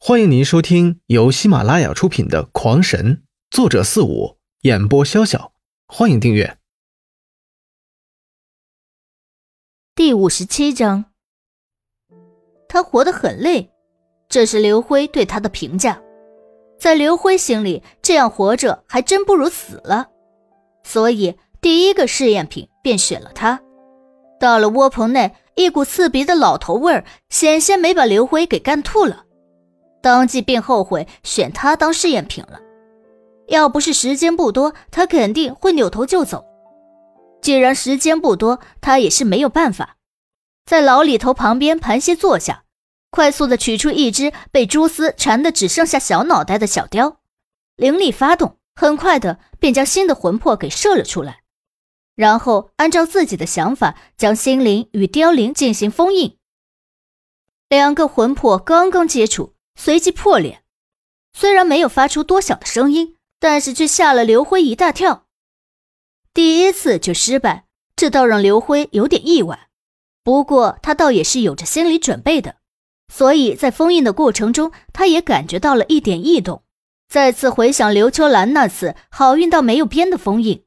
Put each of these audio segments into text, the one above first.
欢迎您收听由喜马拉雅出品的《狂神》，作者四五，演播潇潇。欢迎订阅。第五十七章，他活得很累，这是刘辉对他的评价。在刘辉心里，这样活着还真不如死了，所以第一个试验品便选了他。到了窝棚内，一股刺鼻的老头味儿险些没把刘辉给干吐了。当即便后悔选他当试验品了。要不是时间不多，他肯定会扭头就走。既然时间不多，他也是没有办法，在老李头旁边盘膝坐下，快速的取出一只被蛛丝缠得只剩下小脑袋的小雕，灵力发动，很快的便将新的魂魄给射了出来，然后按照自己的想法将心灵与凋零进行封印。两个魂魄刚刚接触。随即破裂，虽然没有发出多响的声音，但是却吓了刘辉一大跳。第一次就失败，这倒让刘辉有点意外。不过他倒也是有着心理准备的，所以在封印的过程中，他也感觉到了一点异动。再次回想刘秋兰那次好运到没有边的封印，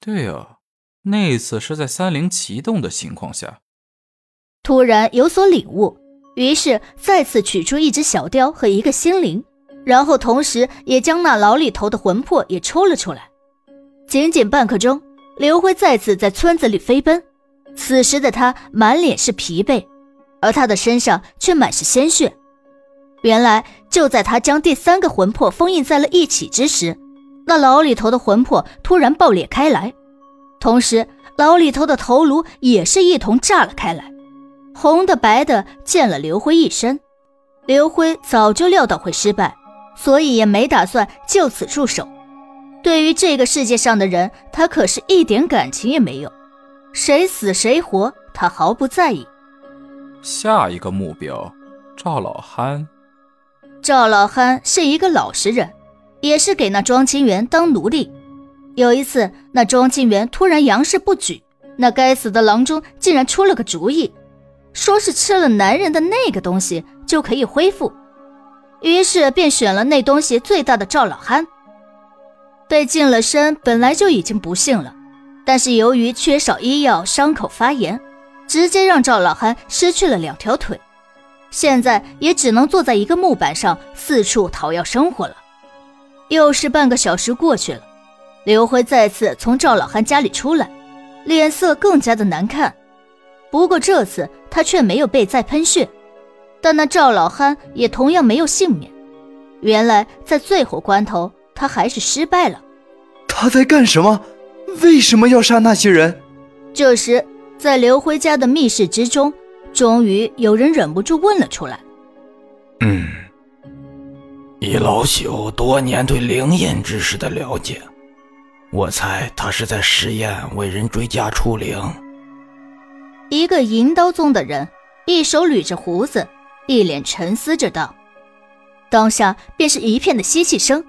对啊，那次是在三灵启动的情况下，突然有所领悟。于是再次取出一只小雕和一个心灵，然后同时也将那老李头的魂魄也抽了出来。仅仅半刻钟，刘辉再次在村子里飞奔。此时的他满脸是疲惫，而他的身上却满是鲜血。原来就在他将第三个魂魄封印在了一起之时，那老李头的魂魄突然爆裂开来，同时老李头的头颅也是一同炸了开来。红的白的溅了刘辉一身，刘辉早就料到会失败，所以也没打算就此住手。对于这个世界上的人，他可是一点感情也没有，谁死谁活，他毫不在意。下一个目标，赵老憨。赵老憨是一个老实人，也是给那庄清源当奴隶。有一次，那庄清源突然杨氏不举，那该死的郎中竟然出了个主意。说是吃了男人的那个东西就可以恢复，于是便选了那东西最大的赵老憨。被净了身本来就已经不幸了，但是由于缺少医药，伤口发炎，直接让赵老憨失去了两条腿，现在也只能坐在一个木板上四处讨要生活了。又是半个小时过去了，刘辉再次从赵老憨家里出来，脸色更加的难看。不过这次他却没有被再喷血，但那赵老憨也同样没有幸免。原来在最后关头，他还是失败了。他在干什么？为什么要杀那些人？这时，在刘辉家的密室之中，终于有人忍不住问了出来：“嗯，以老朽多年对灵隐之事的了解，我猜他是在试验为人追加出灵。”一个银刀宗的人，一手捋着胡子，一脸沉思着道：“当下便是一片的吸气声，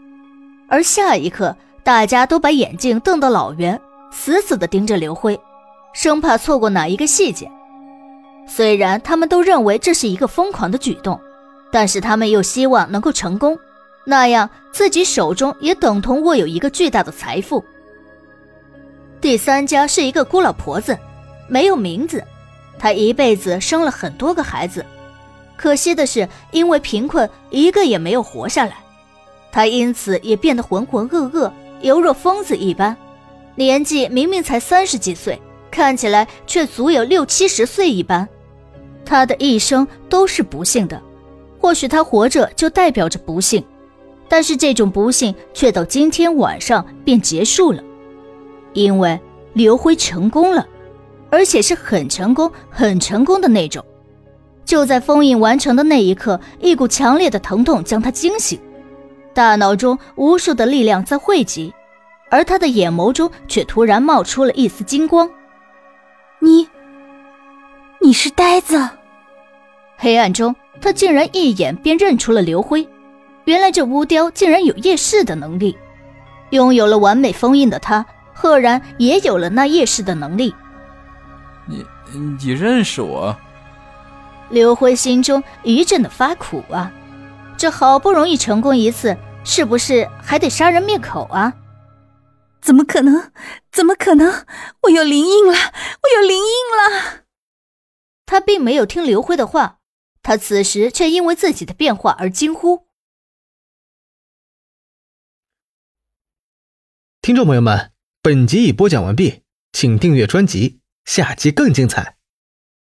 而下一刻，大家都把眼睛瞪得老圆，死死地盯着刘辉，生怕错过哪一个细节。虽然他们都认为这是一个疯狂的举动，但是他们又希望能够成功，那样自己手中也等同握有一个巨大的财富。第三家是一个孤老婆子，没有名字。”她一辈子生了很多个孩子，可惜的是，因为贫困，一个也没有活下来。她因此也变得浑浑噩噩，犹若疯子一般。年纪明明才三十几岁，看起来却足有六七十岁一般。她的一生都是不幸的，或许她活着就代表着不幸，但是这种不幸却到今天晚上便结束了，因为刘辉成功了。而且是很成功、很成功的那种。就在封印完成的那一刻，一股强烈的疼痛将他惊醒，大脑中无数的力量在汇集，而他的眼眸中却突然冒出了一丝金光。你，你是呆子？黑暗中，他竟然一眼便认出了刘辉。原来这乌雕竟然有夜视的能力，拥有了完美封印的他，赫然也有了那夜视的能力。你你认识我？刘辉心中一阵的发苦啊！这好不容易成功一次，是不是还得杀人灭口啊？怎么可能？怎么可能？我有灵印了！我有灵印了！他并没有听刘辉的话，他此时却因为自己的变化而惊呼。听众朋友们，本集已播讲完毕，请订阅专辑，下集更精彩。